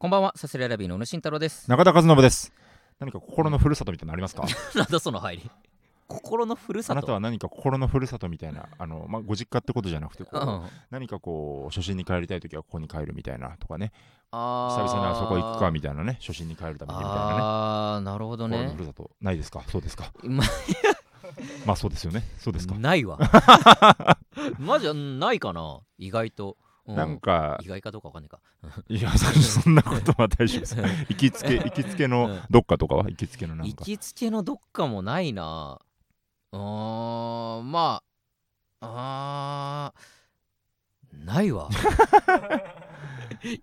こんばんは、サスレラビーの宇野慎太郎です。中田和信です何か心のふるさとみたいなのありますか？なんだその入り。心のふるさと？あなたは何か心のふるさとみたいなあの、まあ、ご実家ってことじゃなくてこう、うん、何かこう初心に帰りたい時はここに帰るみたいなとかねあ久々にあそこ行くかみたたいなね初心に帰るためにみたいなねああー、なるほどね心のふ。るさとないですか？そうですか？ままあそうですよねそうですか、ないわ。マジうんないかな意外と。うなんか意外かどうかわかんないか。いやそんなことは大丈夫です行きつけ行きつけのどっかとかは？行きつけのなん行かきつけのどっかもないな。うーん、まあ、あーないわ。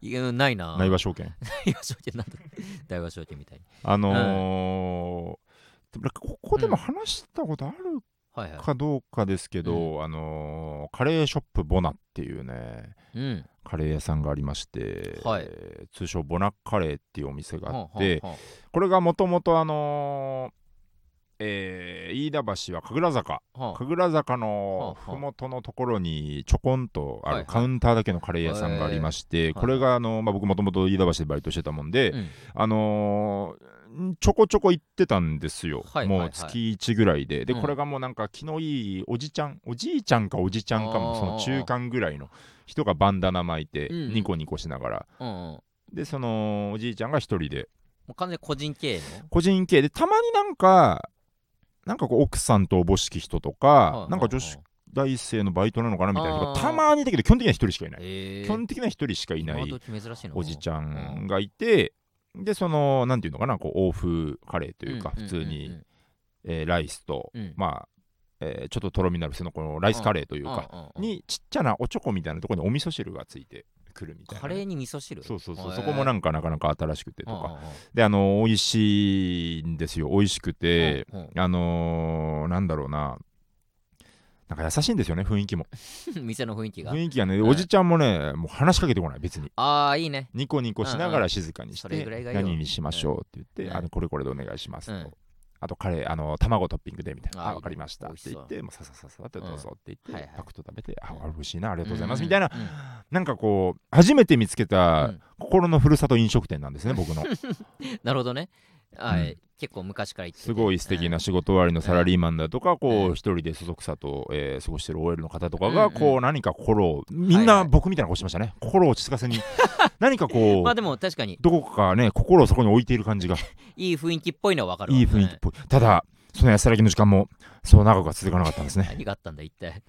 いやないな。内和証券大和証券なんだ大和証券みたいに。あのーでもここでも話したことある。かどうかですけど、あのーカレーショップボナっていうねうん。カレー屋さんがありまして、はい。えー通称ボナカレーっていうお店があはって、あはあはこれがもともとあのーえー飯田橋は神楽坂。あはあ。神楽坂のはあはあ。麓のところにちょこんとあはいはい。るカウンターだけのカレー屋さんがありまして、いこれがあの、まあ、僕もともと飯田橋でバイトしてたもんで、うん。あのーんちょこちょこ行ってたんですよ、はいはいはい。もう月1ぐらいで。で、うん。これがもうなんか気のいいおじちゃんおじいちゃんかおじちゃんかもその中間ぐらいの人がバンダナ巻いてうん。ニコニコしながら、うんうん。もでそのおじいちゃんが一人で。う完全に個人経営の？個人系でたまになんかなんかこう奥さんとおぼしき人とか、はあなんか女子大生のバイトなのかなみたいな人あー。がたまにいたけど基本的には一人しかいない、え基本的には一人しかいないおじちゃんがいて、でそのなんていうのかなこう欧風カレーというか、普通に、えーライスと、うん。まあ、えーちょっととろみのあるそのこのライスカレーというか、にちっちゃなおちょこみたいなところにお味噌汁がついてくるみたいな。ね、カレーに味噌汁？そうそうそう、そこもなんかなかなか新しくてとか、であの美味しいんですよ。美味しくて、うん。あのーなんだろうななんか優しいんですよね雰囲気も。う ん店の雰囲気が。雰囲気がね、はいおじちゃんもねもう話しかけてこない別に。ああいいね。ニコニコしながら静かにして何にしましょうって言って、うん。あのこれこれでお願いしますと、うん。あとカレーあの卵トッピングでみたいな。あ分かりました。って言ってもうささささってどうぞって言って、はいはい。パクッと食べてあうん美味しいなありがとうございます、うんみたいな。うん。なんかこう初めて見つけうたん。心のふるさと飲食店なんですね僕の。なるほどねはうん。い結構昔からすごい素敵うなん。仕事終わりのサラリーマンだとか、こう一人でそそくさと、えー過ごしてる OL の方とかが、こう何か心をみんな僕みたいな顔してましたね、心を落ち着かせに。何かこう、まあでも確かに。どこかね心をそこに置いている感じが。いい雰囲気っぽいのはわかるわ。いい雰囲気っぽい、ただその安らぎの時間もそう長くは続かなかったんですね。何があったんだ一体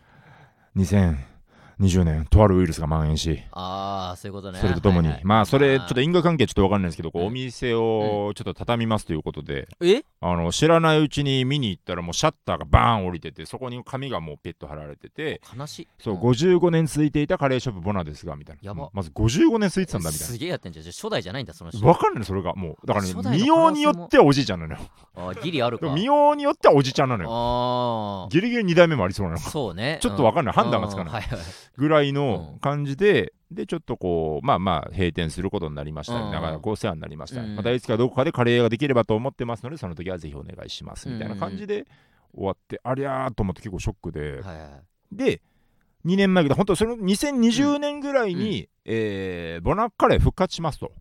2020年とあるウイルスが蔓延しああそういうことね。それとともに、はいはい。まあそれちょっと因果関係ちょっと分かんないですけど、こううんお店をちょっと畳みますということで、え？あの知らないうちに見に行ったらもうシャッターがバーン降りててそこに紙がもうペット貼られてて悲しい。そう、ん。55年続いていたカレーショップボナですがみたいな。やば。うんまず55年続いてたんだみたいすげえやってんじゃん。初代じゃないんだその人。な分かんないそれがもうだから初ね見ようによってはおじいちゃんなのよ。あーギリあるか。見ようによってはおじちゃんなのよ。あギリギリ2代目もありそうなの。あそうね。ちょっとわかんない。判断がつかない。うん。はいはいぐらいの感じで、でちょっとこうまあまあ閉店することになりました、うん。なかなかお世話になりました、うん。またいつかどこかでカレー屋ができればと思ってますのでその時はぜひお願いしますみたいな感じで終わって、ありゃーと思って結構ショックで、はいはいで2年前ぐらい本当その2020年ぐらいに、えーボナッカレー復活しますと。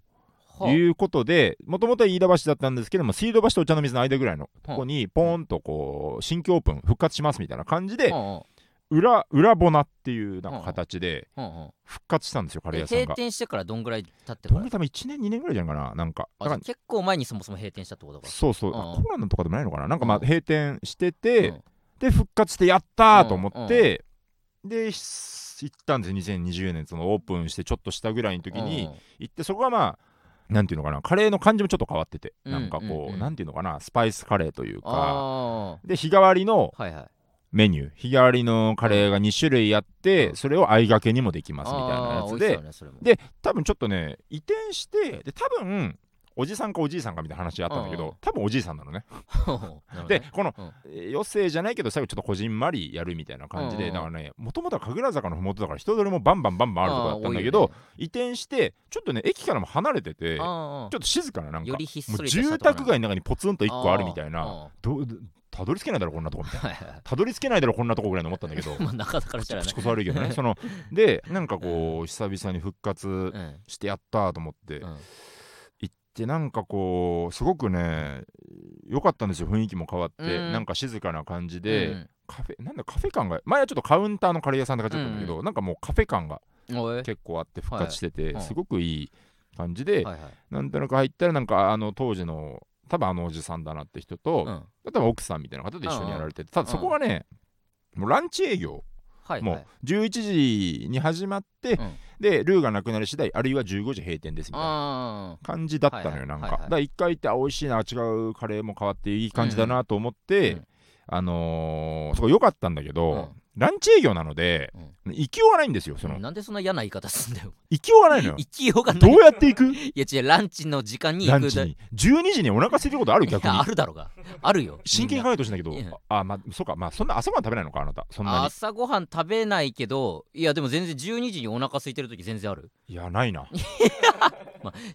はあ。いうことでもともとは飯田橋だったんですけども水道橋とお茶の水の間ぐらいのとこにポーンとこう新規オープン復活しますみたいな感じでは裏裏ボナっていうなんか形で復活したんですよカレーえ屋さんが。閉店してからどんぐらい経ってどんぐらい多分1年2年ぐらいじゃないかな？なんか。結構前にそもそも閉店したってことか。そうそう。コロナとかでもないのかな？なんかまあうん閉店してて、うん。で復活してやったーと思って、でし行ったんですよ2020年。そのオープンしてちょっとしたぐらいの時に行ってそこがまあなんていうのかな？カレーの感じもちょっと変わってて、うんなんかこう、なんていうのかな？スパイスカレーというか。あで日替わりのあはいはいメニュー。日替わりのカレーが2種類あって、うん。それを相掛けにもできますみたいなやつで。ねで多分ちょっとね移転してで多分おじさんかおじいさんかみたいな話があったんだけど、多分おじいさんなのね。でこの、余生じゃないけど最後ちょっとこじんまりやるみたいな感じで、だからねもともとは神楽坂のふもとだから人通りもバンバンバンバンあるとこだったんだけど、ね。移転してちょっとね駅からも離れててちょあっと静かななんかもそう住宅街の中にポツンと1個あるみたいなあどたどり着けないだろこんなとこみたいなたどり着けないだろこんなとこぐらいに思ったんだけど。まあ中だからしたらね口こそ悪いけどね。そのでなんかこう久々に復活うん。してやったと思って、うん。てなんかこうすごくね良かったんですよ。雰囲気も変わって、うん。なんか静かな感じうで、ん。カフェなんだカフェ感が前はちょっとカウンターのカレー屋さんとかちょっとんだけど、なんかもうカフェ感が結構あって復活してて、はい。すごくいい感じで、はいはい。なんとなく入ったらなんかあの当時の多分あのおじさんだなって人と、うん。多分奥さんみたいな方と一緒にやられててただうん。そこがね、もうランチ営業。もはい。はうい11時に始まって、うん。でルーがなくなり次第あるいは15時閉店ですみたいなあ感じだったのよ、なんか、だから一回行ってあ美味しいな違うカレーも変わっていい感じだなと思って、うん。あのー、そこ良かったんだけど、うんランチ営業なので、行きようがないんですよその、なんでそんな嫌な言い方すんだよ。行きようがないのよ。行きようがない。どうやって行く？いや違うランチの時間に行く。だランチに。12時にお腹空いてることある逆に。あるだろうが。あるよ。真剣に考えてほしいんだけどあまあそうか。まあそんな朝ごはん食べないのかあなた。そんなに。朝ごはん食べないけどいやでも全然12時にお腹空いてる時全然ある。いやないな。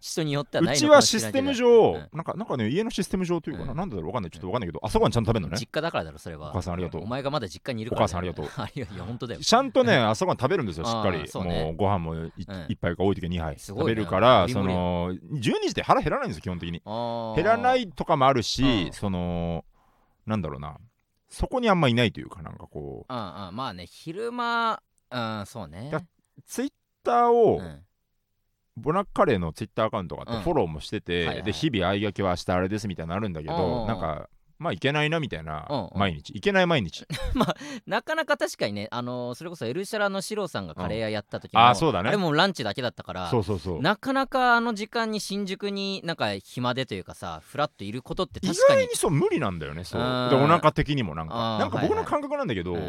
人によってはうないのかもちはシしれないけど。ステム上、うん。なんかなんかね家のシステム上というかな、うん。なんだろうわかんない。ちょっとわかんないけど朝ごはんちゃんと食べるのね。実家だからだろそれおは母さんありがとう。お前がまだ実家にいるからお母さんありがとうあいやいや本当だよ。ちゃんとね朝ごはん食べるんですよ しっかあり、もうご飯も一杯か多い時は2杯食べるからその12時って腹減らないんですよ基本的に。減減らないとかもあるし、うん。そのなんだろうな。そこにあんまいないというかなんかこう。うんうん。まあね昼間うんそうね。だツイッターを、うん。ボナッカレーのツイッターアカウントがあってうん。フォローもしてて、で日々相掛けは明日あれですみたいなのあるんだけど、なんかまあいけないなみたいな、毎日。いけない毎日。なかなか確かにねあのーそれこそエルシャラのシロさんがカレー屋やった時もああそうだね。あれもランチだけだったからそうそうそう。なかなかあの時間に新宿になんか暇でというかさフラッといることって意確かに。外にそう無理なんだよねそう。うんでお腹的にもなんか。なんか僕のはい。はい感覚なんだけど、うん。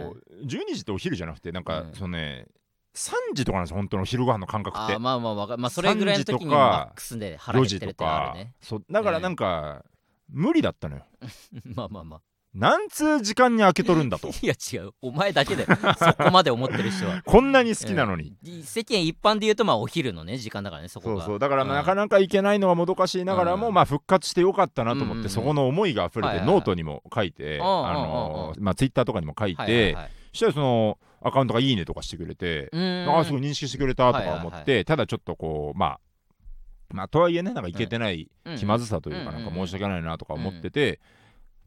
12時ってお昼じゃなくてなんか、うん。そのね3時とかなんですよ本当の昼ご飯の感覚って。あーまあまあわかまあそれぐらいの時に3時とかマックスで腹4時と減ってるってのはわかるね。そうだからなんか、無理だったのよ。まあまあまあ。なんつう時間に開けとるんだと。いや違う。お前だけでそこまで思ってる人は。こんなに好きなのに、うん世間一般で言うとまあお昼のね時間だからねそこが。そうそう。だからうん。なかなかいけないのはもどかしいながらも、うん。まあ復活してよかったなと思って、うん。うんうんそこの思いが溢れてノートにも書いて、うんあのまあツイッターとかにも書いて、はいはいはいそしたらそのアカウントがいいねとかしてくれて、ああすごい認識してくれたとか思って、はいはいはただちょっとこうまあまあとはいえねなんかいけてないうん。気まずさというか、うんなんか申し訳ないなとか思ってて、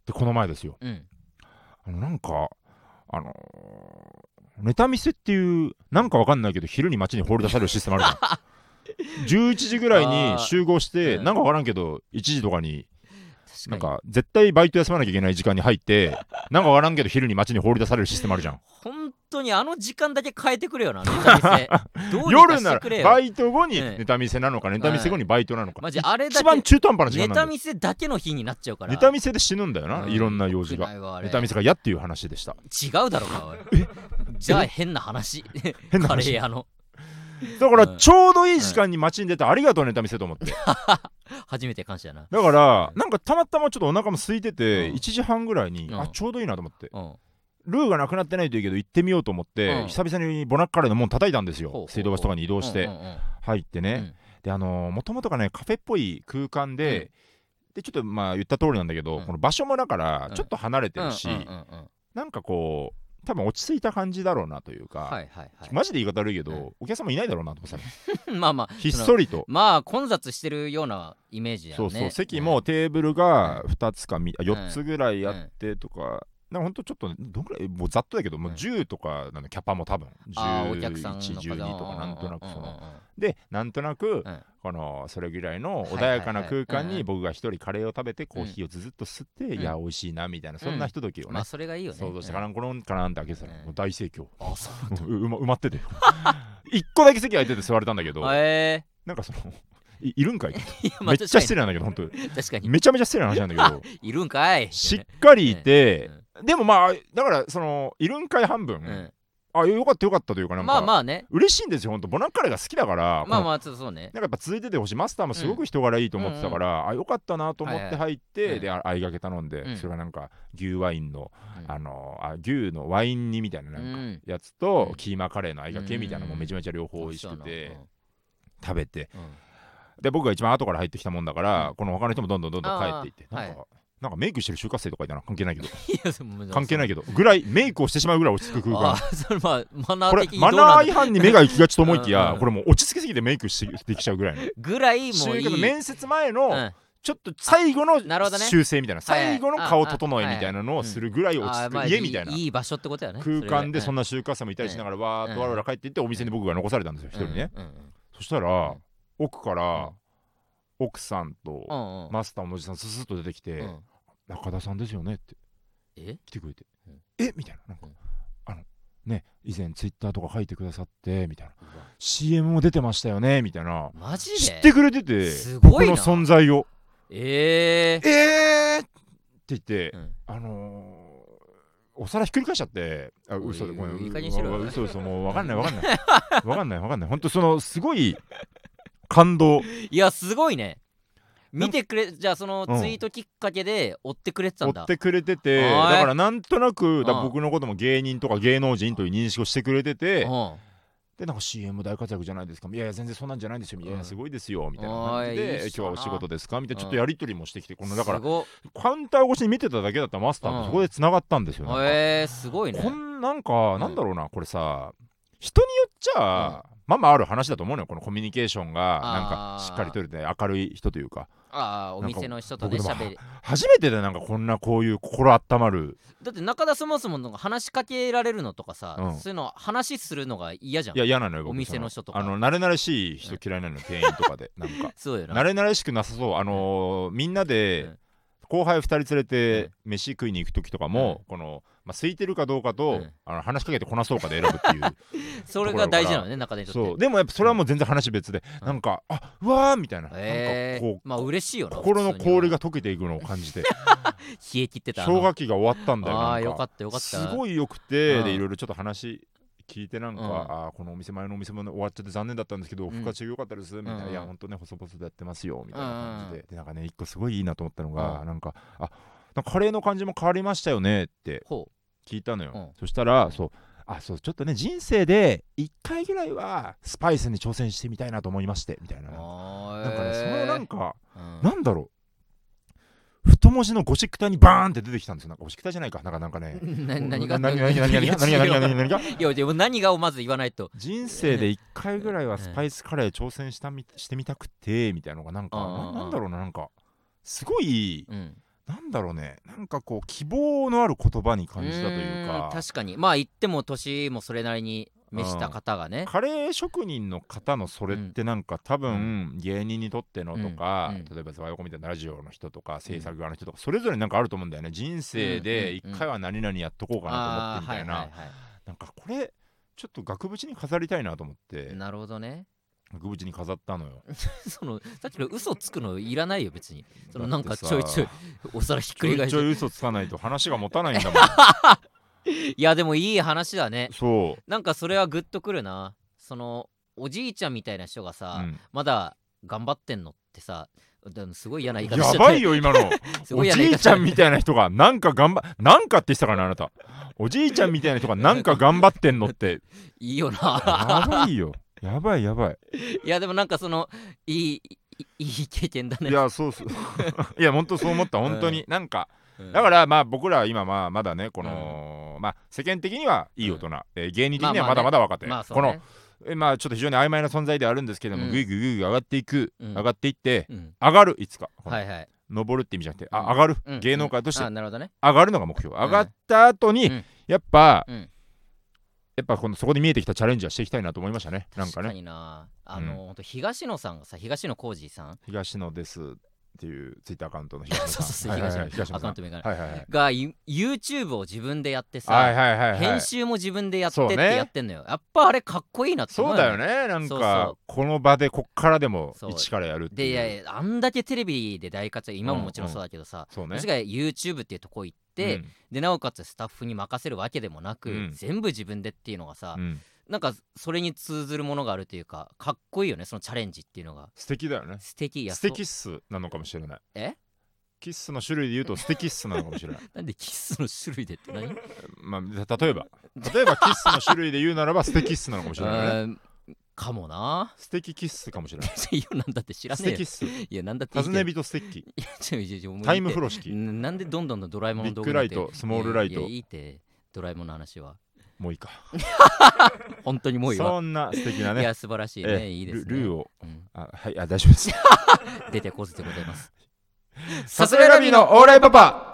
でこの前ですよ。うん。あのなんかあのーネタ見せっていうなんかわかんないけど昼に街に放り出されるシステムあるじゃん。11時ぐらいに集合して、うん。なんかわからんけど1時とかになん確か絶対バイト休まなきゃいけない時間に入ってなんかわからんけど昼に街に放り出されるシステムあるじゃん。本当にあの時間だけ変えてくれよな ネタ見せ。夜ならバイト後にうんネタ見せなのかネタ見せ後にバイトなのか、マジあれだ一番け中途半端な時ネ間なんだよ。タ見せだけの日になっちゃうから。ネタ見せで死ぬんだよな、うん。いろんな用事が。ネタ見せが嫌っていう話でした。違うだろうがおい。じゃあ変な話。カレー変な話屋の。だからうん。ちょうどいい時間に街に出てありがとうネタ見せと思って。初めて感謝やな。だからなんかたまたまちょっとお腹も空いててうん。1時半ぐらいにうん。あちょうどいいなと思って。うんルーがなくなってないといいけど行ってみようと思ってうん。久々にボナッカレーの門叩いたんですよ。水道橋とかに移動して。入ってね。であのもともとがねカフェっぽい空間ででちょっとまあ言った通りなんだけどうん。この場所もだからうん。ちょっと離れてるしなんかこう多分落ち着いた感じだろうなというか、はいはいはい。マジで言い方悪いけど、うん。お客様いないだろうなと思って まあまあひっそりと、まあ混雑してるようなイメージだよね。そうそう席もテーブルが2つかみあん4つぐらいあってとか、なんかほんとちょっとどんぐらいもうざっとだけど、もううん。10とかなのキャパも多分。あーお客さんの数1112とかなんとなくその、うんうんうんでなんとなく、うん。このそれぐらいの穏やかな空間うんうん。に僕が一人カレーを食べてコーヒーをずっと吸って、うん。いや美味しいなみたいなそんなひとときをね、まあそれがいいよね。想像してうんカランコロンカランって開けてたら、大盛況。あそう埋まってて 一個だけ席空いてて座れたんだけど。えなんかそのいいるんかい めっちゃ失礼なんだけど本当確かに。めちゃめちゃ失礼な話なんだけど。いるんかいしっかりいて、うんでもまあだからそのいるんかい半分、うんあよかったよかったというかなんか、まあまあね。嬉しいんですよ本当。ボナッカレーが好きだからまああまあそうね。なんかやっぱ続いててほしい。マスターもすごく人柄いいと思ってたから、あよかったなと思って入って、はい。はい。であ相掛け頼んで、うん。それがなんか牛ワインの、うんあのあ牛のワイン煮みたいななんかうん。やつと、うん。キーマカレーの相掛けみたいなのもめちゃめちゃ両方美味しくて、食べてうん。うん。で僕が一番後から入ってきたもんだから、うん。この他の人もどんどんどんどん帰っていってなんか、なんかメイクしてる就活生とかいたな関係ないけど。関係ないけど。ぐらいメイクをしてしまうぐらい落ち着く空あ間ーそれまあマナー的にどマナー違反に目が行きがちと思いきや、うんうんこれもう落ち着きすぎてメイクしてできちゃうぐらいの。ぐらいもういい。面接前の、うん。ちょっと最後の修正みたいな。はい。はい最後の顔整えみたいなのをするぐらい落ち着く。家みたいな。いいい場所ってことやね。空間でそんなな就活生もいたりしながらわーっとわらわら帰っていってお店に僕が残されたんですよ一人ね。そしたらん奥かうん。ら奥さんとマスターのおじさんススッと出てきてうん中田さんですよねって。え？来てくれて。うん。え？みたいな。なんかうん。あのね以前ツイッターとか書いてくださってみたいな。CM も出てましたよね？みたいな。マジで？知ってくれてて。すごいな。僕の存在を。えええー？って言ってうん。あのーお皿ひっくり返しちゃって。あ嘘でごめん。いい加減にしろ嘘嘘もうわかんないわかんない。わかんない わかんない。本当そのすごい感動。いやすごいね見てくれじゃあそのうん。ツイートきっかけで追ってくれてた追んだ。ってくれててだからなんとなくだうん僕のことも芸人とか芸能人という認識をしてくれててうん。でなんか CM 大活躍じゃないですか。いやいや全然そんなんじゃないんですよ。いやいうんやすごいですよみたいな感じで今日はお仕事ですか？みたいなちょっとやり取りもしてきてこのだからカウンター越しに見てただけだったマスターうん。とそこでつながったんですよなんか。えー、すごいね。こんなんかなんだろうなこれさ人によっちゃまあまあある話だと思うのよこのコミュニケーションが。なんかしっかりとれて明るい人というかああお店の人とねなんか僕喋り。初めてでなんかこんなこういう心温まる。だって中田そもそもなんか話しかけられるのとかさ、うん。そういうの話するのが嫌じゃん。いや嫌なのよ僕お店の人とか。あの慣れ慣れしい人嫌いなのよ店員とかで。なんかそうよな。慣れ慣れしくなさそう。あのーみんなうでん。後輩2人連れて飯食いに行く時とかもうこのまあ空いてるかどうかとうんあの話しかけてこなそうかで選ぶっていう。それが大事なのね中田にとってそう。でもやっぱそれはもう全然話別でうん。なんかあうわーみたいな。なんかえこー、まあ嬉しいような心の氷がが溶けていくのを感じて。冷え切ってた。氷河期が終わったんだよああーなんよかったよかった。すごいよくてうん。でいろいろちょっと話聞いてなんか、うん。あーこのお店前のお店も終わっちゃって残念だったんですけど、ん。復活中よかったですみたいな、うん。いや本当ね細々とやってますよみたいな感じで、うん。でなんかね一個すごいいいなと思ったのが、うん。なんかあカレーの感じも変わりましたよねって聞いたのよ、うん、そしたら、そう。あそうちょっとね人生で1回ぐらいはスパイスに挑戦してみたいなと思いましてみたいな。なんかね、そのなんか、うん、なんだろう。太文字のゴシック体にバーンって出てきたんですよ。なんかゴシック体じゃないか。なんかなんかね。何が何が何が何が何が何が何が でも何がをまず言わないと。人生で1回ぐらいはスパイスカレー挑戦したみしてみたくてみたいなのがなんかなんだろうな。なんかすごい、うん。なんだろうね。なんかこう希望のある言葉に感じたというーかん確かに。まあ言っても年もそれなりに召した方がね。カレー職人の方のそれってなんか多分芸人にとってのとか、うんうん。例えばザワヨコみたいなラジオの人とか制作側の人とかそれぞれなんかあると思うんだよね。人生で1回は何々やっとこうかなと思ってみたいな、あーはいはいなんかこれちょっと額縁に飾りたいなと思って。はいなるほどね額縁に飾ったのよ。そのさっきの嘘つくのいらないよ別に。そのなんかちょいちょいお皿ひっくちょり返して。いちょい嘘つかないと話が持たないんだも いやでもいい話だね。んそう。なんかそれはグッとくるな。そのおじいちゃんみたいな人がさ、うん。まだ頑張ってんのってさすごい嫌な言い方しちゃやばいよ今の。おじいちゃんみたいな人がなんか頑張なんかって言ってたからねあなた。おじいちゃんみたいな人がなんか頑張ってんのって。いいよやなばいよやばいやばい。いやでもなんかそのいいいいい経験だね。いやそうそう いや本当そう思った本当に、なんかうん。だからまあ僕らは今まあまだねこの、まあ世間的にはいい大人、えー芸人的にはまだまだ若手、このまあそうね。えまあちょっと非常に曖昧な存在ではあるんですけども、うん。ぐいぐいぐい上がっていく、うん。上がっていってうん。上がるいつか、このはいはい。登るって意味じゃなくて、うんあ上がる、うん。芸能界としてあなるほどね。上がるのが目標。上がった後に、うん。やっぱ、うんやっぱこのそこで見えてきたチャレンジはしていきたいなと思いましたね。なんか確かねにな。あの、ほんと東野さんがさ東野幸治さん？東野ですっていうツイッターアカウントの 東野さん。そうそうそうはいはいはい東野東野さん。アカウント名がはいはいはい。がユ YouTube を自分でやってさ、はいはいはいはい。編集も自分でやってってやってんのよ、やっぱあれかっこいいなって思そうだよねなんかこの場でこっからでも一からやるってでいう。いやいやあんだけテレビで大活躍今ももちろんそうだけどさ、そうね。私が YouTube っていうとこ行って、うん。でなおかつスタッフに任せるわけでもなく、うん。全部自分でっていうのがさ、うんなんかそれに通ずるものがあるというかかっこいいよねそのチャレンジっていうのが。素敵だよね。素敵。いや素敵っすなのかもしれない。え？キッスの種類で言うと素敵っすなのかもしれない。なんでキスの種類でって何？まあ例えば。例えばキッスの種類で言うならば素敵っすなのかもしれないね。うんかもな。素敵キッスかもしれない。いやなんだって知らねえよ。素敵っす。いやなんだって尋ね人ステッキいやちょいちょいタイム風呂敷んなんでどんどんどんドラえもんのビッグライトスモールライト。いいって。ドラえもんの話はもういいか。本当にもういいわ。そんな素敵ないねや素晴らしいえねいいですね。ルルーを。うん。あはいあ大丈夫です。出てこずでございます。さすらいラビーのオーライパパ。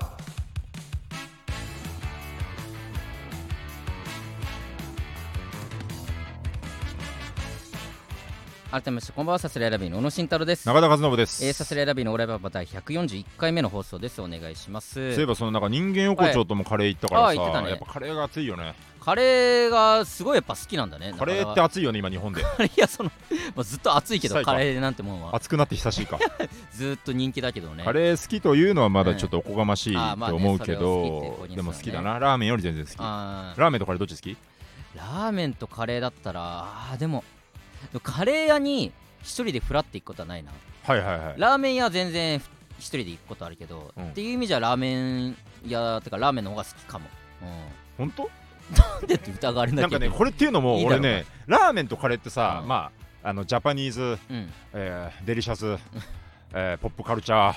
改めましてこんばんはさすらいラビーの小野慎太郎です。中田和信です。えー、さすらいラビーのオーライパパ第141回目の放送です。お願いします。そういえばそのなんか人間横丁ともカレー行ったからはいあ行ってたね。さやっぱカレーが熱いよねカレーがすごいやっぱ好きなんだね。カレーって熱いよね今日本で。いやその、まあ、ずっと暑いけどカレーなんてもんは熱くなって久しいか。ずっと人気だけどね。カレー好きというのはまだちょっとおこがましいうんと思うけそれを好きって公認するのはね。どでも好きだな。ラーメンより全然好き。ラーメンとカレーどっち好き？ラーメンとカレーだったらあーでもカレー屋に一人でフラって行くことはないな。はいはいはい。ラーメン屋は全然一人で行くことあるけど、うんっていう意味じゃラーメン屋ってかラーメンの方が好きかも、うん、本当なんでって疑われなきゃいけない。なんかねこれっていうのも俺ねラーメンとカレーってさうん。まああのジャパニーズうん。えーデリシャスえーポップカルチャー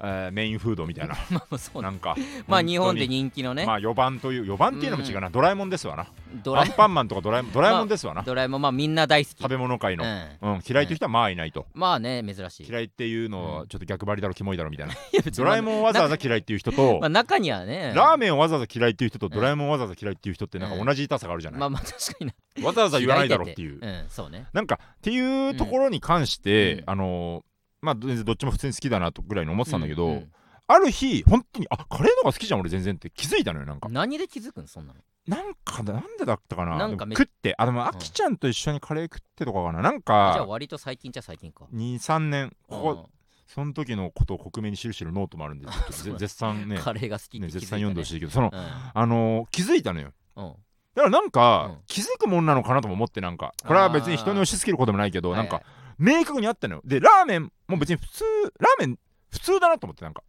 えーメインフードみたいな。まあまあそうね。なんかまあ日本でに人気のね、まあ4番という4番っていうのも違うな。ドラえもんですわな。ドラアンパンマンとかドラえもんドラえもんですわな。ドラえもんまあみんな大好き。食べ物界の。うん、うん。嫌いという人はまあいないと。まあね珍しい。嫌いっていうのはちょっと逆張りだろキモいだろみたいな。ドラえもんをわざわざ嫌いっていう人と まあ中にはね。ラーメンをわざわざ嫌いっていう人とドラえもんをわざわざ嫌いっていう人ってなんか同じ痛さがあるじゃない。まあまあ確かにな。わざわざ言わないだろっていう。うんそうね。なんかっていうところに関して、うん。あのーまあ全然どっちも普通に好きだなとぐらいに思ってたんだけど、うんうんある日本当にあカレーの方が好きじゃん俺全然って気づいたのよなんか。何で気づくんそんなの？なんかなんでだったかな？食ってあでもあきちゃんと一緒にカレー食ってとかかな？なんじゃあか割と最近じゃ最近か。23年ここ、うん。その時のことを克明に記してるノートもあるんでちょっとぜ絶賛ね。カレーが好きね気づいた絶賛読んでほしいけどその、うあのー気づいたのよ。んうん。だからなんか、うん。気づくもんなのかなとも思ってなんか。これは別に人に押し付けることもないけどなんかはい明確にあったのよ。でラーメンも別に普通ラーメン普通だなと思ってなんか。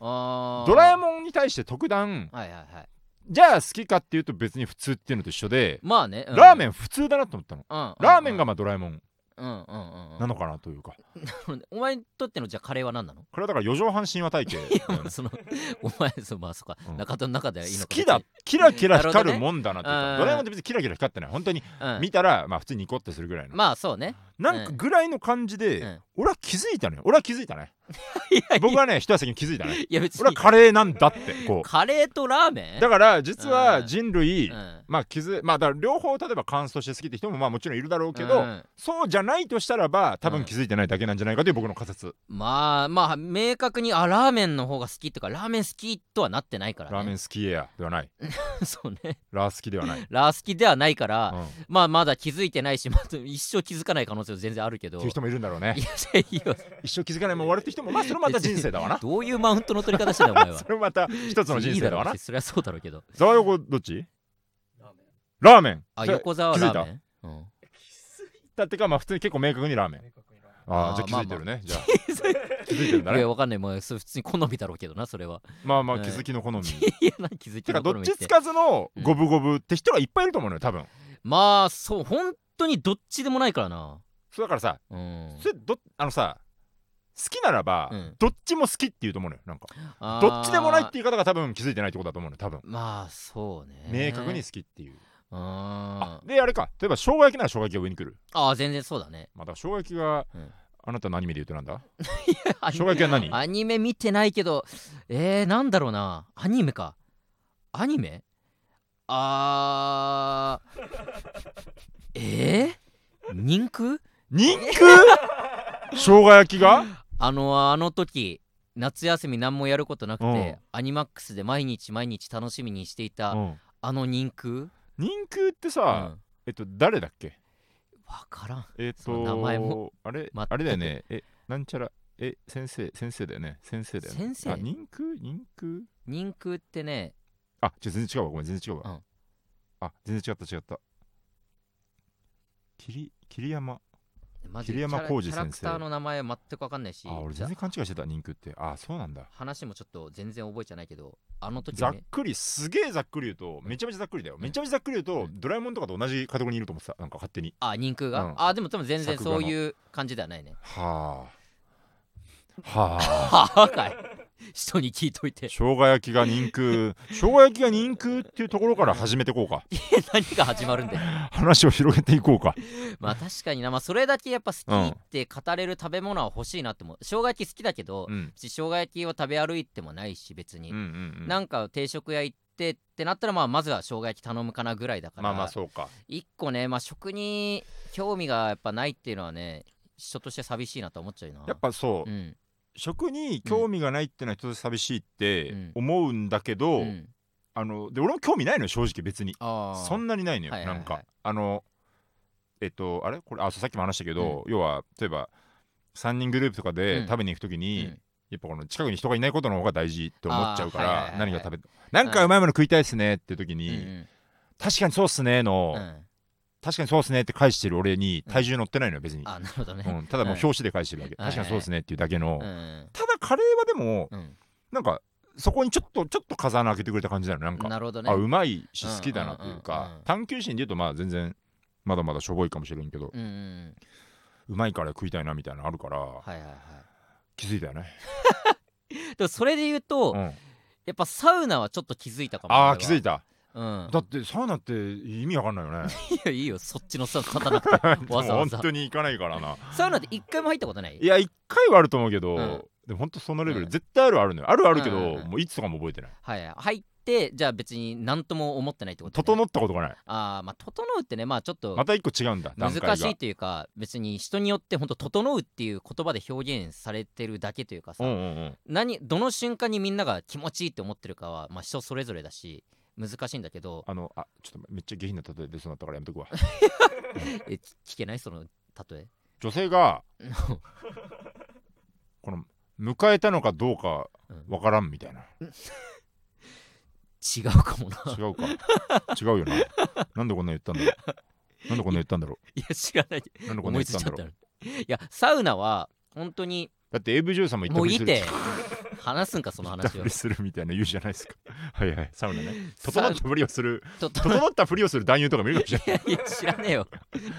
ドラえもんに対して特段はいはいはい。じゃあ好きかっていうと別に普通っていうのと一緒で、まあね、うん。ラーメン普通だなと思ったの、うんうんラーメンがまあドラえもん。なのかなというか、うんお前にとってのじゃあカレーは何なの？これはだから四畳半神話体系。そのお前そうまあそっか、うん。中田の中ではいいのか好きだキラキラ光るもんだなというか。なるほどねドラえもんって別にキラキラ光ってない。本当にうん。見たらまあ普通にニコってするぐらいの、まあそうねなんかぐらいの感じで、うん。俺は気づいたのよ。俺は気づいたね。僕はね一足先に気づいたね。いや別に。俺はカレーなんだってこカレーとラーメン？うだから実うはん。人類、うん。まあ気づまあだから両方例えば乾燥して好きって人もまあもちろんいるだろうけど、うん。そうじゃないとしたらば多分気づいてないだけなんじゃないかという僕の仮説、まあまあ明確にあラーメンの方が好きとかラーメン好きとはなってないからね。ラーメン好きやではない。そうね。ラー好きではない、ラー好きではないから、まあまだ気づいてないし、まだ一生気づかない可能性は全然あるけど。ていう人もいるんだろうね。いやいやい一生気づかないまま終わるって人もまあそれまた人生だわな。どういうマウントの取り方してんだお前は。それまた一つの人生だわな。いいろそりゃそうだろうけど。ざわ横どっち？ラーメン。あ横澤気づいた？ラーメンうんだってかまあ普通に結構明確にラーメン。ああじゃあ気づいてるね、じゃあ。気づいてるんだいやねわかんない。もう普通に好みだろうけどなそれは。まあまあうん。気づきの好み。いや何気づきてかの好みって。どっちつかずの五分五分って人がいっぱいいると思うのよ多分。まあそう本当にどっちでもないからなそうだからさうん。それどあのさ好きならば、うん。どっちも好きって言うと思うのよなんか。どっちでもないって言い方が多分気づいてないってことだと思うのよ多分。まあそうね。明確に好きっていう。ああであれか。例えば生姜焼きなら生姜焼きが上に来る。あー全然そうだね。また生姜焼きが、うん。あなたのアニメで言うとなんだ？生生姜焼きは何？アニメ見てないけどえー、なんだろうな。アニメか。アニメ？あー。えー、人空人空生姜焼きが？あのあの時夏休み何もやることなくて、うん。アニマックスで毎日毎日楽しみにしていた、うん。あの人空人空ってうさ、ん。えっと誰だっけ？わからん。えっと名前もあれ？あれだよね。えなんちゃら？え先生先生だよね。先生だよね。先生？あ人空人空人空ってねあちょ全然違うわ。ごめん全然違うわ、うん。あ全然違った違った。霧霧山マジ桐山浩二キャラ先生。キャラクターの名前全く分かんないしあ俺全然勘違いしてた人空って。あそうなんだ。話もちょっと全然覚えてないけどあの時ねざっくりすげえざっくり言うとめちゃめちゃざっくりだよ。めちゃめちゃざっくり言うとうん。ドラえもんとかと同じカテゴリーにいると思ってた。なんか勝手に。あ人空が、うん。あでも多分全然そういう感じではないね。はあ。はあ。はあかい人に聞いといて。生姜焼きが人空生姜焼きが人空っていうところから始めていこうか。何が始まるんだよ。話を広げていこうか。まあ確かにな、まあ、それだけやっぱ好きって語れる食べ物は欲しいなって思う。生姜焼き好きだけど、うん。生姜焼きを食べ歩いてもないし別に、うんうんうん。なんか定食屋行ってってなったらまあまずは生姜焼き頼むかなぐらいだから。まあまあそうか。一個ね、まあ、食に興味がやっぱないっていうのはね人として寂しいなと思っちゃうな。やっぱそう。うん食に興味がないってのは人と寂しいってうん。思うんだけど、うん。あので俺も興味ないのよ正直別に。そんなにないのよ、はいはいはい。なんか。あのえっとあれ？これあそうさっきも話したけど、要は例えば3人グループとかうん。で食べに行く時に、うん。やっぱこの近くに人がいないことの方が大事って思っちゃうからはいはい何が食べなんかうまいもの食いたいっすねって時うんに、うん。確かにそうっすねの、うん確かにそうっすねって返してる俺に体重乗ってないのよ別に、あなるほどね、うん、ただもう表紙で返してるだけ、うん確かにそうっすねっていうだけの、うん。ただカレーはでもうん。なんかそこにちょっとちょっと風穴開けてくれた感じなのなんか。なるほどね。あうまいし好きだなといううんうんうん探求心で言うとまあ全然まだまだしょぼいかもしれんけど。うんうまいから食いたいなみたいなのあるからはいはいはい。気づいたよね、でもそれで言うと、うん、やっぱサウナはちょっと気づいたかもああ気づいたたうん。だってサウナって意味わかんないよね。いやいいよ。そっちのさ立たなくて。わざわ本ざ当に行かないからな。サウナって一回も入ったことない？いや一回はあると思うけど、うん。でも本当そのレベル、うん絶対あるあるのよ。あるあるけど、うん。うんうんもういつとかも覚えてない。はいはい。入ってじゃあ別に何とも思ってないってこと、ね、整ったことがない。ああまあ整うってねまあちょっとまた一個違うんだ段階が。難しいというか別に人によって本当整うっていう言葉で表現されてるだけというかさ、うんうんうん。何どの瞬間にみんなが気持ちいいって思ってるかは、まあ、人それぞれだし難しいんだけどあのあちょっとめっちゃ下品な例え出そうになったからやめとくわ。え聞けない？その例え？女性がこの迎えたのかどうかうん。わからんみたいな。違うかもな。違うか。違うよな。なんでこんな言ったんだろう。なんでこんな言ったんだろ いや知らない。うなんでこんな言ったんだろう。の。いやサウナは本当にだって AV 女優さんも言ったふりする。もういて話すんかその話を。するみたいな言うじゃないですかはいはいサウナね整ったふりをする整ったふりをする男優とかもいるかもしれないいや知らねえよ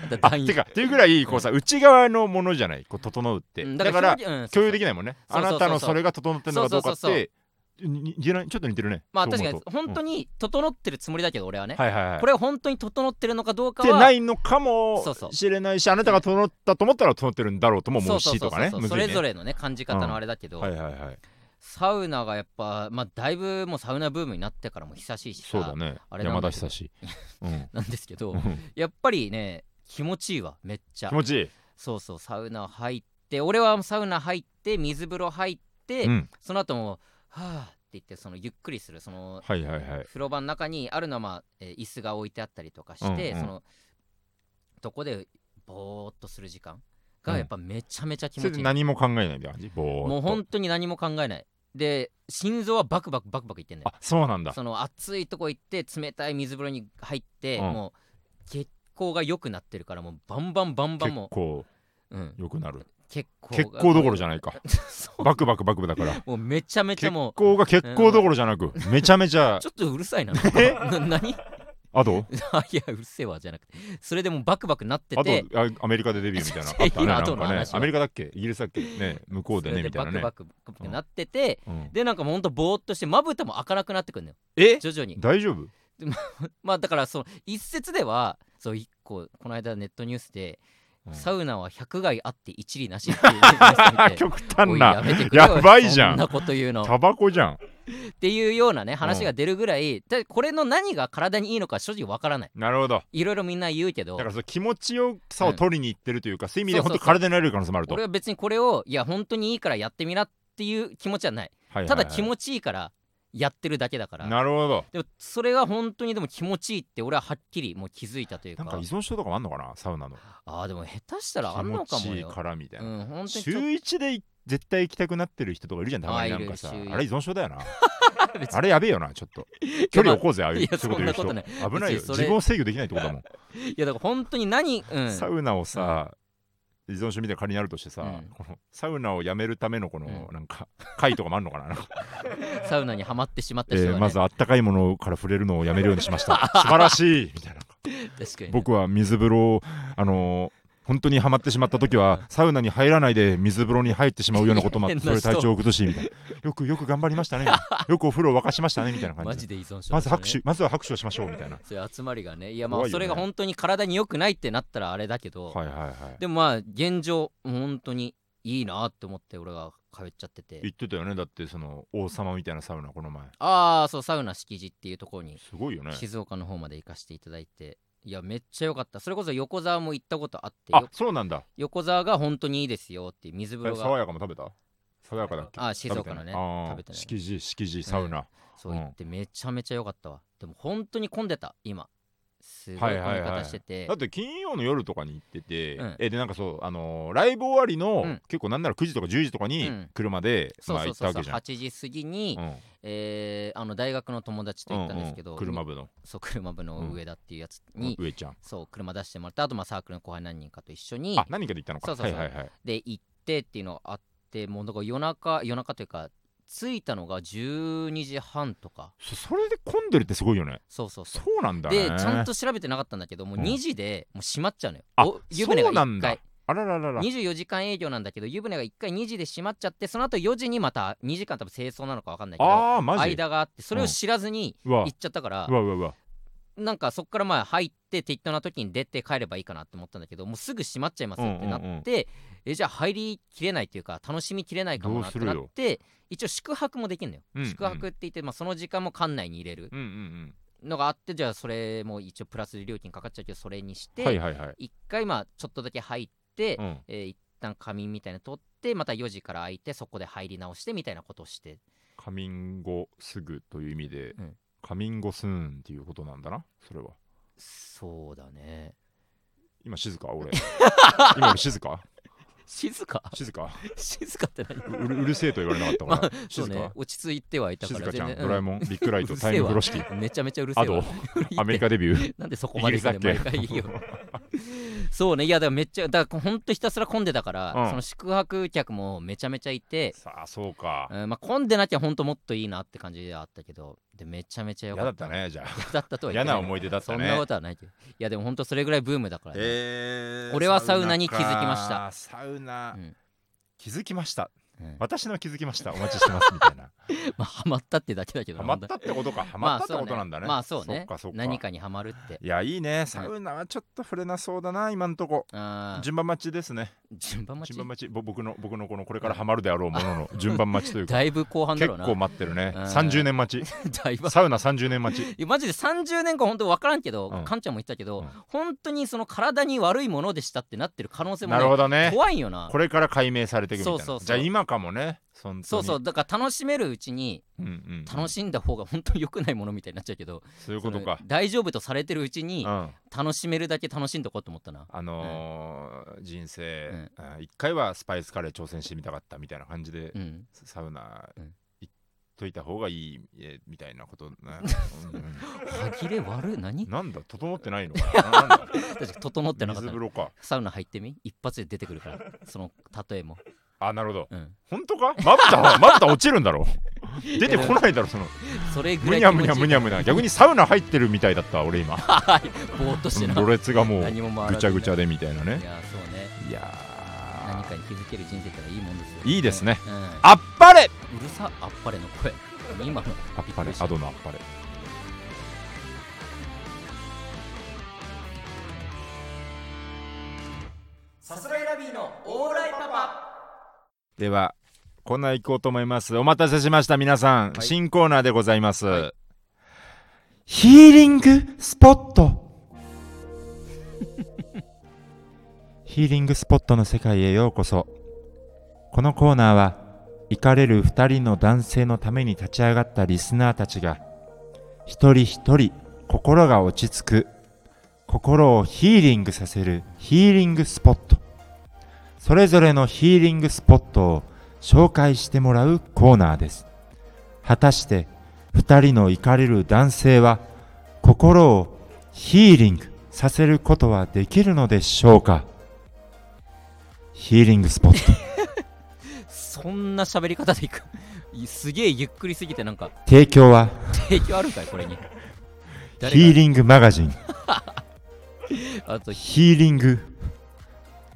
だ男優てかっていうぐらいこうさ内側のものじゃないこう整うってうんだから共有できないもんねそうそうそうあなたのそれが整ってるのかどうかっそうそうそうてちょっと似てるねまあ確かに本当に整ってるつもりだけど俺はね、はいはいはいこれは本当に整ってるのかどうかはないのかもそうそうしれないしあなたが整ったと思ったら整ってるんだろうとも思うしとかねそうむずいねそれぞれのね感じ方のあれだけど、はいはいはいサウナがやっぱまあだいぶもうサウナブームになってからも久しいしさそうだね。あれ山田久志。うん。なんですけどうん。やっぱりね気持ちいいわめっちゃ。気持ちいい。そうそうサウナ入って俺はサウナ入って水風呂入って、うん。その後もはあって言ってそのゆっくりするそのはいはいはい。風呂場の中にあるのは、まあえー椅子が置いてあったりとかして、うんうんそのとこでぼーっとする時間がやっぱめちゃめちゃ気持ちいい、それで何も考えないみたいな感じぼーっと。もう本当に何も考えないで心臓はバクバクバクバクいってんだよ。あそうなんだ。その暑いとこ行って冷たい水風呂に入って、うん。もう血行が良くなってるからもうバンバンバンバン結も構う、うん、良くなる。血行結構どころじゃないか。バクバクバクだから。もうめちゃめちゃ結もう。構が結構どころじゃなくめちゃめちゃ ちょっとうるさいなえ？な何？あと？あいやうるせえわじゃなくて。それでもうバクバクなってあてとあアメリカでデビューみたいなのあったねなんかね。アメリカだっけ？イギリスだっけ？ね向こうでねみたいなね。バクバクなってて、うん。でなんかもうほんとぼーっとしてまぶたも開かなくなってくるのよ。え？徐々に。大丈夫？まあだからその一説ではそう一個この間ネットニュースで、うんサウナは100害あって一理なしっていう 極端な。ややばいじゃん。そんなこと言うの。タバコじゃん。っていうようなね話が出るぐらい、でこれの何が体にいいのか正直わからない。なるほど。いろいろみんな言うけど。だからその気持ちよさを取りに行ってるというか、そういう意味で本当体になれる可能性もあると。俺は別にこれをいや本当にいいからやってみなっていう気持ちはない。はいはいはい。ただ気持ちいいからやってるだけだから。なるほど。でもそれが本当にでも気持ちいいって俺ははっきりもう気づいたというか。なんか依存症とかもあんのかな？サウナの。ああでも下手したらあ気んの持ちいいかもよからみたいな、うん本当に週ちょっ一でい絶対行きたくなってる人とかいるじゃんたまに。あないんかさ。あれ依存症だよな。あれやべえよなちょっと。距離置こうぜああいうそういうこと危ないよ。自分を制御できないってことだもん、いやだから本当に何うん。サウナをさ、依存症みたいな仮にあるとしてさ、うん。このサウナをやめるためのこの、うん。なんか会とかもあるのかな サウナにはまってしまったえ人が、ね。ーまずあったかいものから触れるのをやめるようにしました。素晴らしいみたいな。僕は水風呂をあのー本当にはまってしまった時はサウナに入らないで水風呂に入ってしまうようなこともあって それ体調を崩しみたいな。よくよく頑張りましたね よくお風呂を沸かしましたねみたいな感じで。まず拍手まずは拍手をしましょうみたいな。そういう集まりがねいやまあそれが本当に体に良くないってなったらあれだけど、でもまあ現状本当にいいなって思って俺が通っちゃってて。言ってたよね。だってその王様みたいなサウナこの前。ああそうサウナ敷地っていうところにすごいよね。静岡の方まで行かせていただいていやめっちゃ良かった。それこそ横澤も行ったことあってあよそうなんだ。横澤が本当にいいですよって水風呂が。え爽やかも食べた？爽やかだっけ？あ静岡のね食べ敷地敷地サウナ、そう言ってめちゃめちゃ良かったわ。でも本当に混んでた今すごい混みはい。はいはい方してて。だって金曜の夜とかに行ってて、うん。えでなんかそうあのーライブ終わりの、うん。結構なんなら9時とか10時とかにうん。車で、そうまあそうそうそう行ったわけじゃん8時過ぎに、うん。えーあの大学の友達と行ったんですけど、うんうん。車部の。そう車部の上田っていうやつに、上ちゃん。そう車出してもらってあとまあサークルの後輩何人かと一緒にあ何かで行ったのか。そうそうそう。はいはいはい。で行ってっていうのがあってもうだから夜中夜中というか着いたのが12時半とか。そそれで混んでるってすごいよね。そうそうそう。そうなんだね。でちゃんと調べてなかったんだけどもううん2時でもう閉まっちゃうのよ、あお湯船が1そうなんだ。回。あらららら。24時間営業なんだけど湯船が1回2時で閉まっちゃってその後4時にまた2時間多分清掃なのか分かんないけどあ間があってそれを知らずに行っちゃったからうわうわうわ。なんかそっからまあ入って適当な時に出て帰ればいいかなって思ったんだけどもうすぐ閉まっちゃいますってなって、えじゃあ入りきれないっていうか楽しみきれないかもなってなって一応宿泊もできるのよ、うんうん宿泊って言って、まあ、その時間も館内に入れるうんうんのがあってじゃあそれも一応プラスで料金かかっちゃうけどそれにしうんて、はいはいはい。一回まあちょっとだけ入って、うんえー一旦仮眠みたいなの取ってまた4時から空いてそこで入り直してみたいなことをして。カミンゴすぐという意味で、うん。カミンゴスーンっていうことなんだなそれはそうだね。今静か？俺。今俺静か？静か？静か？静かって何？うるうるせえと言われなかったから、そう静か、ね。落ち着いてはいたか静かちゃん、ドラえもん、ビッグライト、タイム風呂敷、めちゃめちゃうるせえわ。アド、アメリカデビュー、なんでそこイまでギリスだっけ毎回いいよそうね。いやだからめっちゃだからほんとひたすら混んでたから、うん。その宿泊客もめちゃめちゃいて、さあ、そうか。うんまあ、混んでなきゃほんともっといいなって感じではあったけどでめちゃめちゃ良嫌かっだったたね、じゃあ。嫌だったとは言ってない。嫌な思い出だったね。そんなことはないけど。いやでもほんとそれぐらいブームだからね、えー。俺はサウナに気づきました。サウナ。かサウナ、うん。気づきました。うん私の気づきました。お待ちしてますみたいな。まあハマったってだけだけどハマったってことか。ハマったってことなんだね。まあそうねそっかそっか。何かにハマるっていや、いいね。サウナはちょっと触れなそうだな、今んとこ。順番待ちですね。順番待ち？順番待ち。ぼ僕の、僕のこのこれからハマるであろうものの 順番待ちというか。だいぶ後半だ結ろうな構待ってるね。うん30年待ち。だいぶサウナ30年待ち。いやマジで30年間本当分からんけど、うんカンちゃんも言ったけど、うん本当にその体に悪いものでしたってなってる可能性もなねるほどね。怖いんよなこれから解明されていくみたいな。そうそうそうじゃあ今かもね。そうそうだから楽しめるうちにうんうん。楽しんだ方が本当に良くないものみたいになっちゃうけど、そういうことか。大丈夫とされてるうちにうん。楽しめるだけ楽しんどこうと思ったな。あのー人生うん。回はスパイスカレー挑戦してみたかったみたいな感じでうん。サウナうん。行っといた方がいいえみたいなことな。うんうん歯切れ悪い？何？なんだ整ってないのかな？整ってなかった。サウナ入ってみ？一発で出てくるから。その例えも、あなるほど。うん、本当か？まぶたは まぶた落ちるんだろう。出てこないだろその。それぐむらいにゃむにゃむにゃむにゃ。逆にサウナ入ってるみたいだったわ俺今。ぼーっとしてな。ろれつがもうぐちゃぐちゃでみたいないねやそうね。いや何かに気づける人生ってのはいいもんですよ。いいですね。あっぱれ！うるさあっぱれの声。今のあっぱれアドのあっぱれ。さすらいラビーのオーライパパではコーナー行こうと思います。お待たせしました皆さん、はい。新コーナーでございます、はい。ヒーリングスポット。ヒーリングスポットの世界へようこそ。このコーナーは行かれる二人の男性のために立ち上がったリスナーたちが一人一人心が落ち着く心をヒーリングさせるヒーリングスポットそれぞれのヒーリングスポットを紹介してもらうコーナーです。果たして二人の怒れる男性は心をヒーリングさせることはできるのでしょうか？ヒーリングスポット。そんな喋り方でいく？いすげえゆっくりすぎてなんか。提供は？提供あるんかいこれに。ヒーリングマガジン。あとヒーリング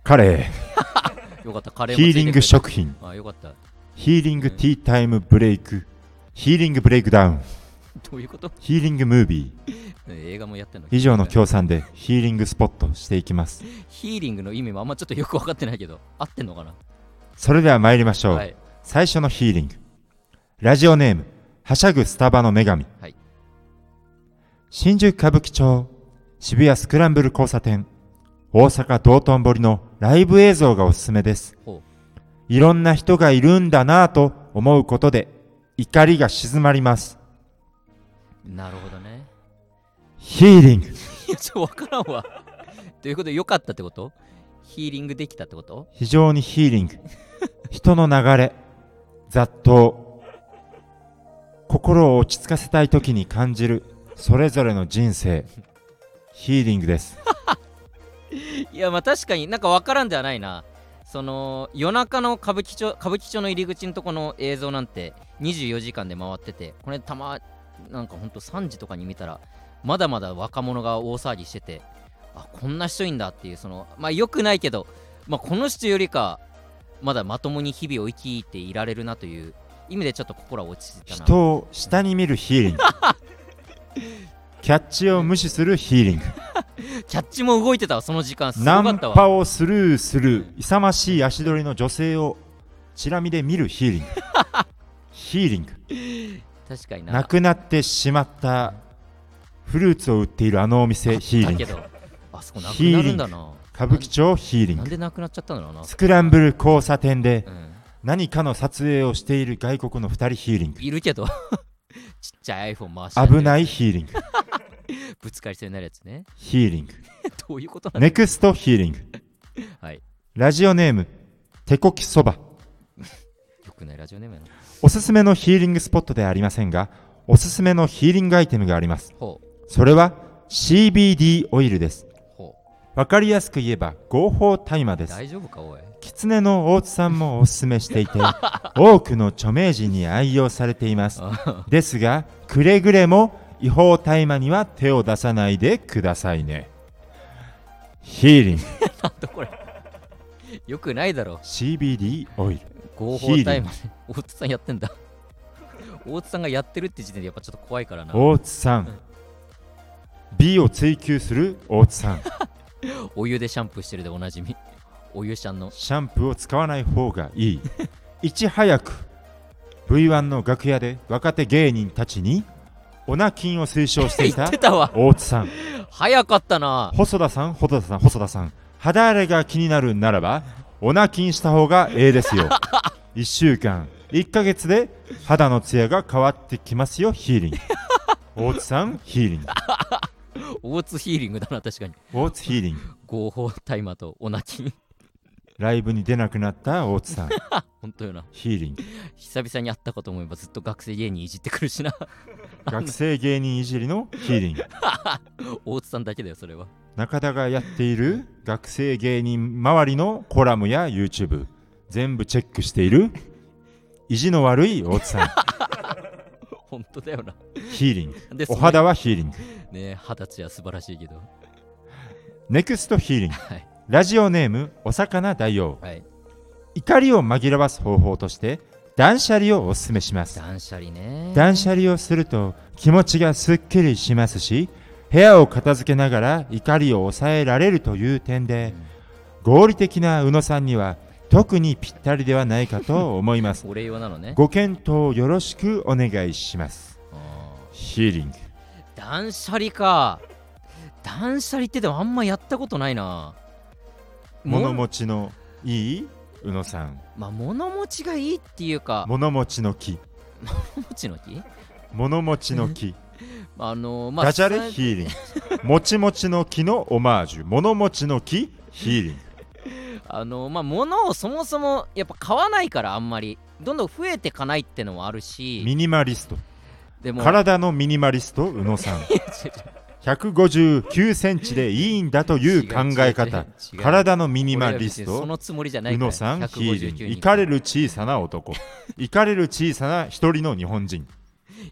カレ よかった。カレーヒーリング食品。あよかった。ヒーリングティータイムブレイク。ヒーリングブレイクダウン。どういうこと？ヒーリングムービー。ね映画もやってんの？以上の協賛でヒーリングスポットしていきます。ヒーリングの意味もあんまちょっとよく分かってないけど合ってんのかな？それでは参りましょう、はい。最初のヒーリング。ラジオネームはしゃぐスタバの女神、はい。新宿歌舞伎町渋谷スクランブル交差点大阪道頓堀のライブ映像がおすすめです。ほいろんな人がいるんだなぁと思うことで怒りが静まります。うなるほどね。ヒーリング。いやちょっと分からんわ。ということでよかったってこと？ヒーリングできたってこと？非常にヒーリング。人の流れ雑踏心を落ち着かせたい時に感じるそれぞれの人生。ヒーリングです いやまあ確かになんか分からんではないな。その夜中の歌舞伎町歌舞伎町の入り口のとこの映像なんて24時間で回っててこれたまなんかほんと3時とかに見たらまだまだ若者が大騒ぎしててあこんな人いんだっていうそのまあよくないけど、まあ、この人よりかまだまともに日々を生きていられるなという意味でちょっと心は落ち着いたな。人を下に見るヒーリング キャッチを無視するヒーリング。キャッチも動いてたわその時間。すごナンかったわ。パをスルーする勇ましい足取りの女性をチラ見で見るヒーリング。ヒーリング。確かにな。なくなってしまったフルーツを売っているあのお店ヒーリング。だけどあそこなくなるんだな。歌舞伎町ヒーリング。なんでなくなっちゃったんだろうな。スクランブル交差点でうん。何かの撮影をしている外国の2人ヒーリング。いるけど ちっちゃい iPhone 回して危ないいヒーリングぶつかりそうになるやつね。ヒーリングどういうことなのネクストヒーリングはい。ラジオネーム手こきそば。よくないラジオネームやな。おすすめのヒーリングスポットではありませんがおすすめのヒーリングアイテムがあります。ほう。それは CBD オイルです。ほわかりやすく言えば合法大麻です。う大丈夫かおい。狐の大津さんもおすすめしていて 多くの著名人に愛用されています。あですがくれぐれも違法大麻には手を出さないでくださいね。ヒーリン。グ なんだこれ。よくないだろ。CBD オイル。合法タイム大津さんやってんだ。大津さんがやってるって時点でやっぱちょっと怖いからな。大津さん。美を追求する大津さん お湯でシャンプーしてるでおなじみ。お湯シャンの。シャンプーを使わない方がいい。いち早く V1 の楽屋で若手芸人たちにオナキンを推奨していた 大津さん。早かったな。細田さん細田さん細田さん。肌荒れが気になるならばオナキンした方がええですよ。1週間1ヶ月で肌のツヤが変わってきますよヒーリン。グ大津さんヒーリン。グ大津ヒーリングだな確かに。大津ヒーリング合法大麻とオナキンライブに出なくなった大津さん。本当よな。ヒーリング久々に会ったかと思えばずっと学生芸人いじってくるしな。学生芸人いじりのヒーリング大津さんだけだよそれは。中田がやっている学生芸人周りのコラムや YouTube 全部チェックしている 意地の悪い大津さん。本当だよな。ヒーリングでお肌はヒーリングね肌ツヤ素晴らしいけど。ネクストヒーリングはい。ラジオネームお魚大王。はい。怒りを紛らわす方法として断捨離をおすすめします。断捨離ね。断捨離をすると気持ちがすっきりしますし部屋を片付けながら怒りを抑えられるという点で合理的な宇野さんには特にぴったりではないかと思います。お礼用なのね。ご検討よろしくお願いします。あヒー。リングー断捨離か。断捨離ってでもあんまやったことないな。物も持ちのいい？宇野さん。まあ物持ちがいいっていうか。物持ちの木。物持ちの木？物持ちの木。あのまあダジャレ？さヒーリン。グもちもちの木のオマージュ。物持ちの木？ヒーリン。グあのまあ物をそもそもやっぱ買わないからあんまり。どんどん増えてかないってのもあるし。ミニマリストでも体のミニマリスト宇野さん。違う。違う159センチでいいんだという考え方。体のミニマリストのつもりじゃないうから。宇野さんヒーリング159イカれる小さな男。イカれる小さな一人の日本人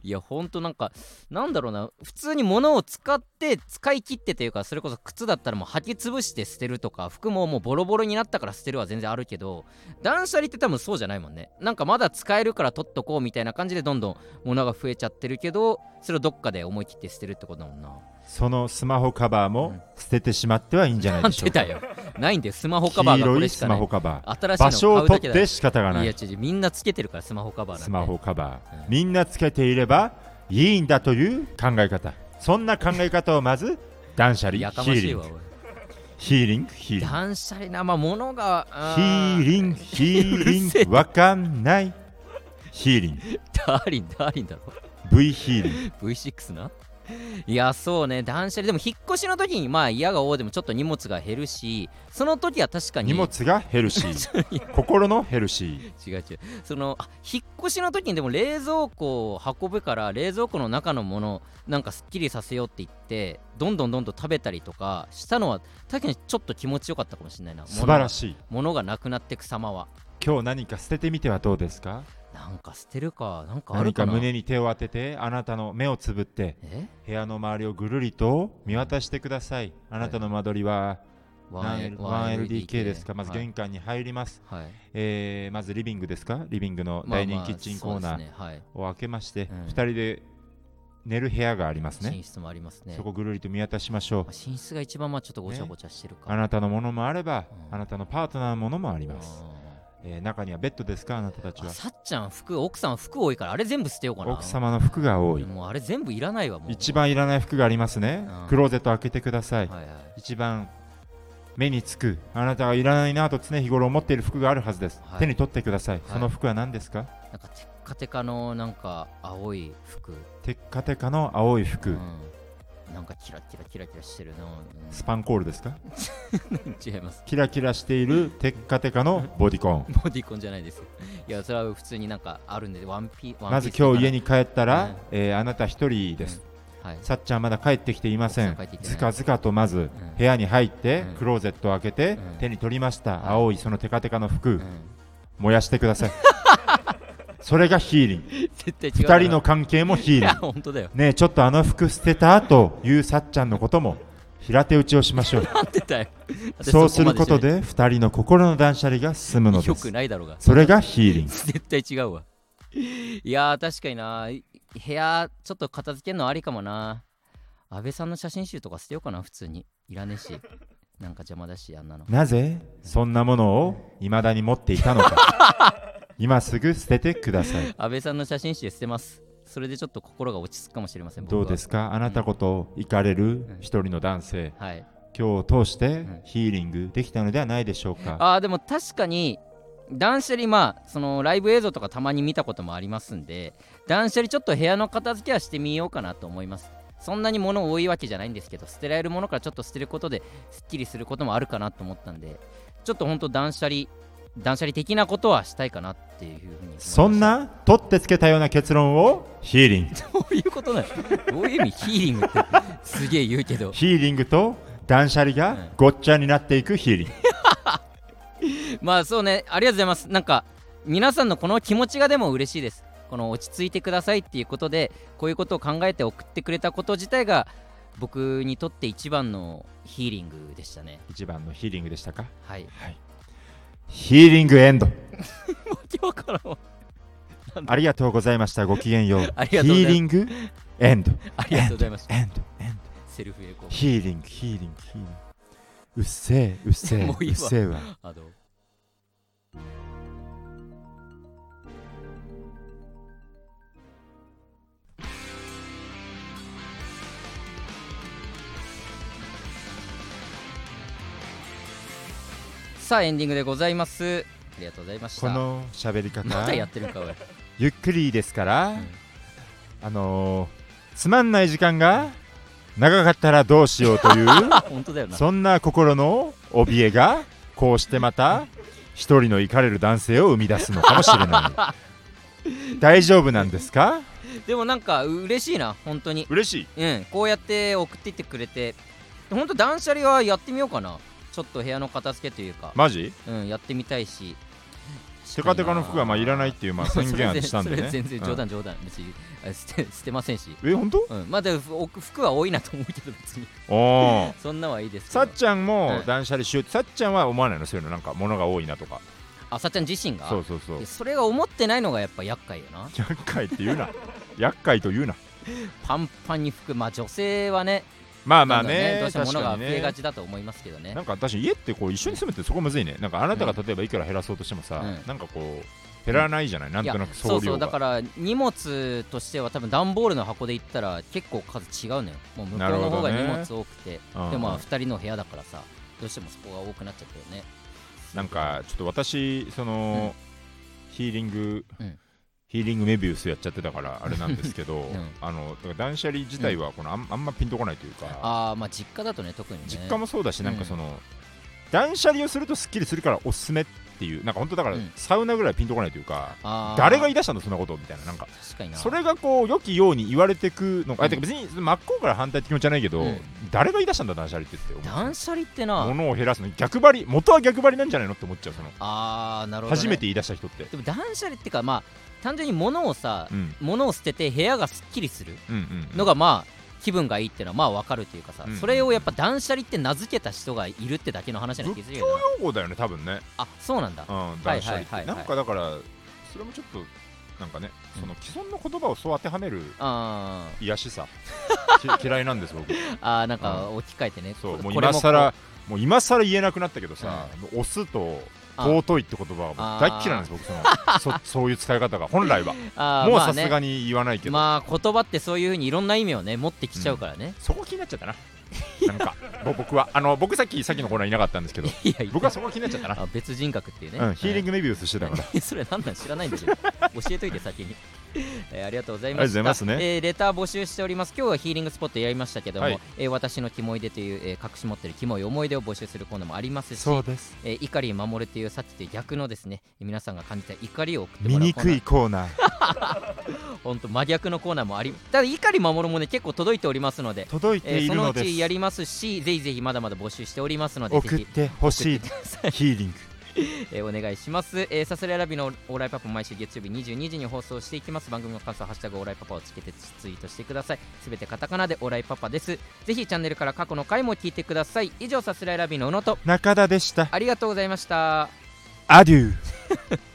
いやほんとなんかなんだろうな普通に物を使って使い切ってというかそれこそ靴だったらもう履き潰して捨てるとか服ももうボロボロになったから捨てるは全然あるけど断捨離って多分そうじゃないもんね。なんかまだ使えるから取っとこうみたいな感じでどんどん物が増えちゃってるけどそれをどっかで思い切って捨てるってことだもんな。そのスマホカバーうん。も捨ててしまってはいいんじゃないなんでしょうか。てだよ。ないんでスマホカバーがこ黄色いスマれしかない。ホカバー。新しいの場所を買うだけだよ取って仕方がない。いや違うみんなつけてるからスマホカバーなんて。スマホカバー、うんみんなつけていればいいんだという考え方。そんな考え方をまず断捨離やかヒーリング。ヒーリング？ヒーリング。断捨離なまあ物がヒーリング？ヒーリンうるせえ。グわかんない。ヒーリング。ダーリンダーリンだろ。V ヒーリング。V6 な いやそうね。断捨離。でも引っ越しの時にまあ嫌が多でもちょっと荷物が減るしその時は確かに荷物がヘルシー心のヘルシー違う違う。そのあ引っ越しの時にでも冷蔵庫を運ぶから冷蔵庫の中のものなんかすっきりさせようって言ってどんどんどんどん食べたりとかしたのは確かにちょっと気持ちよかったかもしれないな。素晴らいしい。物がなくなってく様は。今日何か捨ててみてはどうですか？なんか捨てるかなんかある何か胸に手を当ててあなたの目をつぶってえ？部屋の周りをぐるりと見渡してください。あなたの間取りは 1L 1LDK ですか？まずはい。玄関に入ります、はい。えーまずリビングですか？リビングのまあダイニングキッチンコーナー。を開けまして、うん。2人で寝る部屋がありますね。寝室もありますね。そこぐるりと見渡しましょう。まあ寝室が一番まあちょっとごちゃごちゃしてるかあなたのものもあれば、うん。あなたのパートナーのものもあります、あえー中にはベッドですか？あなたたちは。さっちゃん服奥さん服多いからあれ全部捨てようかな。奥様の服が多い。もうあれ全部いらないわもう。一番いらない服がありますね、うん。クローゼット開けてください、はいはい。一番目につく。あなたがいらないなと常日頃思っている服があるはずです、はい。手に取ってください、その服は何ですか？なんかテッカテカのなんか青い服、テッカテカの青い服、うん、なんかキラキラキラキラしてるな、スパンコールですか？うん、違います。キラキラしているテッカテカの ボディコン。ボディコンじゃないです。よいやそれは普通になんかあるんでワンピワンまずピースとか今日家に帰ったら、うん。えーあなた一人です、はい。さっちゃんまだ帰ってきていません。ずかずかとまずん。部屋に入って、うん。クローゼットを開けて、うん。手に取りました、はい青いそのテカテカの服、うん。燃やしてください それがヒーリング。絶対違う二人の関係もヒーリング。本当だよ。ねえちょっとあの服捨てたというさっちゃんのことも平手打ちをしましょう。なんでだよ。そうすることでで二人の心の断捨離が進むのでよすくないだろうが。それがヒーリング。絶対違うわ。いやー確かにな。部屋ちょっと片付けるのありかもな。安倍さんの写真集とか捨てようかな普通に。いらねえし。なんか邪魔だしあんなの。なぜそんなものを未だに持っていたのか 今すぐ捨ててください。安倍さんの写真集捨てます。それでちょっと心が落ち着くかもしれませんどうですか？あなたこと行かれる一人の男性。はい。今日を通してん。ヒーリングできたのではないでしょうか？あーでも確かに断捨離まあそのライブ映像とかたまに見たこともありますんで断捨離ちょっと部屋の片付けはしてみようかなと思います。そんなに物多いわけじゃないんですけど捨てられるものからちょっと捨てることですっきりすることもあるかなと思ったんでちょっとほんと断捨離断捨離的なことはしたいかなっていうふうにそんな取ってつけたような結論をヒーリング。どういうことなのどういう意味？ヒーリングってすげえ言うけど。ヒーリングと断捨離がごっちゃになっていくヒーリング。まあそうねありがとうございます。なんか皆さんのこの気持ちがでも嬉しいです。この落ち着いてくださいっていうことでこういうことを考えて送ってくれたこと自体が僕にとって一番のヒーリングでしたね。一番のヒーリングでしたか？はい。はいヒーリングエンド。ありがとうございましたごきげんよう。ヒーリングエンド。ありがとうございましたエンドエンド。セルフエコー。ヒーリングヒーリングヒーリング。うっせえうっせえもうっせえわさあエンディングでございます。ありがとうございました。この喋り方まだやってるんかゆっくりですから、うん。あのー、つまんない時間が長かったらどうしようという 本当だよな。そんな心の怯えがこうしてまた一人の怒れる男性を生み出すのかもしれない。大丈夫なんですか？でもなんかう嬉しいな本当に。嬉しい。うんこうやって送っていってくれて。本当断捨離はやってみようかなちょっと部屋の片付けというか、マジ？うん、やってみたいし。テカテカの服はまあいらないっていうまあ 宣言はしたんでね。全然冗談冗談。別にあ捨て捨てませんし。うんえ本当？うん、まあでも服服は多いなと思うけど別に。おー。そんなはいいですさっちゃんもうん。断捨離しよう。さっちゃんは思わないのそういうのなんか物が多いなとか。あさっちゃん自身が？そうそうそう。でそれが思ってないのがやっぱ厄介よな。厄介って言うな。厄介と言うな。パンパンに服まあ女性はねまあまあねどうしても物が増えがねちだと思いますけどね。なんか私家ってこう一緒に住むってそこむずいね。なんかあなたが例えばいくら減らそうとしてもさ、うん。なんかこう減らないじゃない、なんとなくそうそうだから荷物としては多分段ボールの箱で言ったら結構数違うのよ。もう向こうの方が荷物多くて、うんでもまあ2人の部屋だからさどうしてもそこが多くなっちゃったよね。なんかちょっと私その、ヒーリング、うんヒーリングメビウスやっちゃってたからあれなんですけど、ん。あの断捨離自体はこのあんあんまピンとこないというか、ああまあ実家だとね特にね。実家もそうだし、なんかうんその、断捨離をするとすっきりするからおすすめっていう、なんか本当だから、うん。サウナぐらいピンとこないというか、あー。誰が言い出したの、そんなことみたいな、なんか、それがこう、良きように言われてくのか、あうん。てか別に真っ向から反対って気持ちじゃないけど、うん。誰が言い出したんだ、断捨離ってって断捨離ってな。物を減らすの、逆張り、元は逆張りなんじゃないのって思っちゃう、その。ああなるほど、ね、初めて言い出した人って。でも断捨離ってかまあ単純に物をさ、うん。物を捨てて部屋がすっきりするうんうんうん。のがまあ気分がいいっていうのはまあわかるっていうかさ、うんそれをやっぱ断捨離って名付けた人がいるってだけの話な気がするけど。な用語だよね、多分ね。あそうなんだ。うん、断捨離って、はいはい。はいはいなんかだから、それもちょっと、なんかね、その既存の言葉をそう当てはめるあ癒しさ、き嫌いなんです、僕。ーあーなんか置き換えてね、そう、もう今更、もう。今更言えなくなったけどさ、もう押すと尊いって言葉は大っ嫌いなんです、僕そのそ、そういう使い方が、本来は。もうさすがに言わないけど、まあ言葉ってそういうふうにいろんな意味をね持ってきちゃうからね、そこ気になっちゃったな。なんか、ぼ 僕は、あの、僕さっき、さっきのコーナーいなかったんですけど、僕はそこ気になっちゃったな。あ別人格っていうね、うん、ヒーリングメビウスしてたから。グ それなんなん知らないんだけど教えといて先に、えーありがとうございましたありがとうございますね。えーレター募集しております。今日はヒーリングスポットやりましたけども、はい。えー私のキモい出という、えー隠し持ってるキモい思い出を募集するコーナーもありますしそうです。えー怒り守るというさっきという逆のですね皆さんが感じた怒りを送ってもらうコーナー。醜いコーナー、本当真逆のコーナーもありただ怒り守るもね結構届いておりますので、届いえーそのうているのです。ちやりますしぜひぜひまだまだ募集しておりますので送っぜひてほしい。ヒーリング。えーお願いします、えー、サスレラビのオーライパパ毎週月曜日22時に放送していきます。番組の感想ハッシュタグオーライパパをつけてツイートしてください。すべてカタカナでオーライパパです。ぜひチャンネルから過去の回も聞いてください。以上サスレラビの宇野と。中田でした。ありがとうございました。アデュー。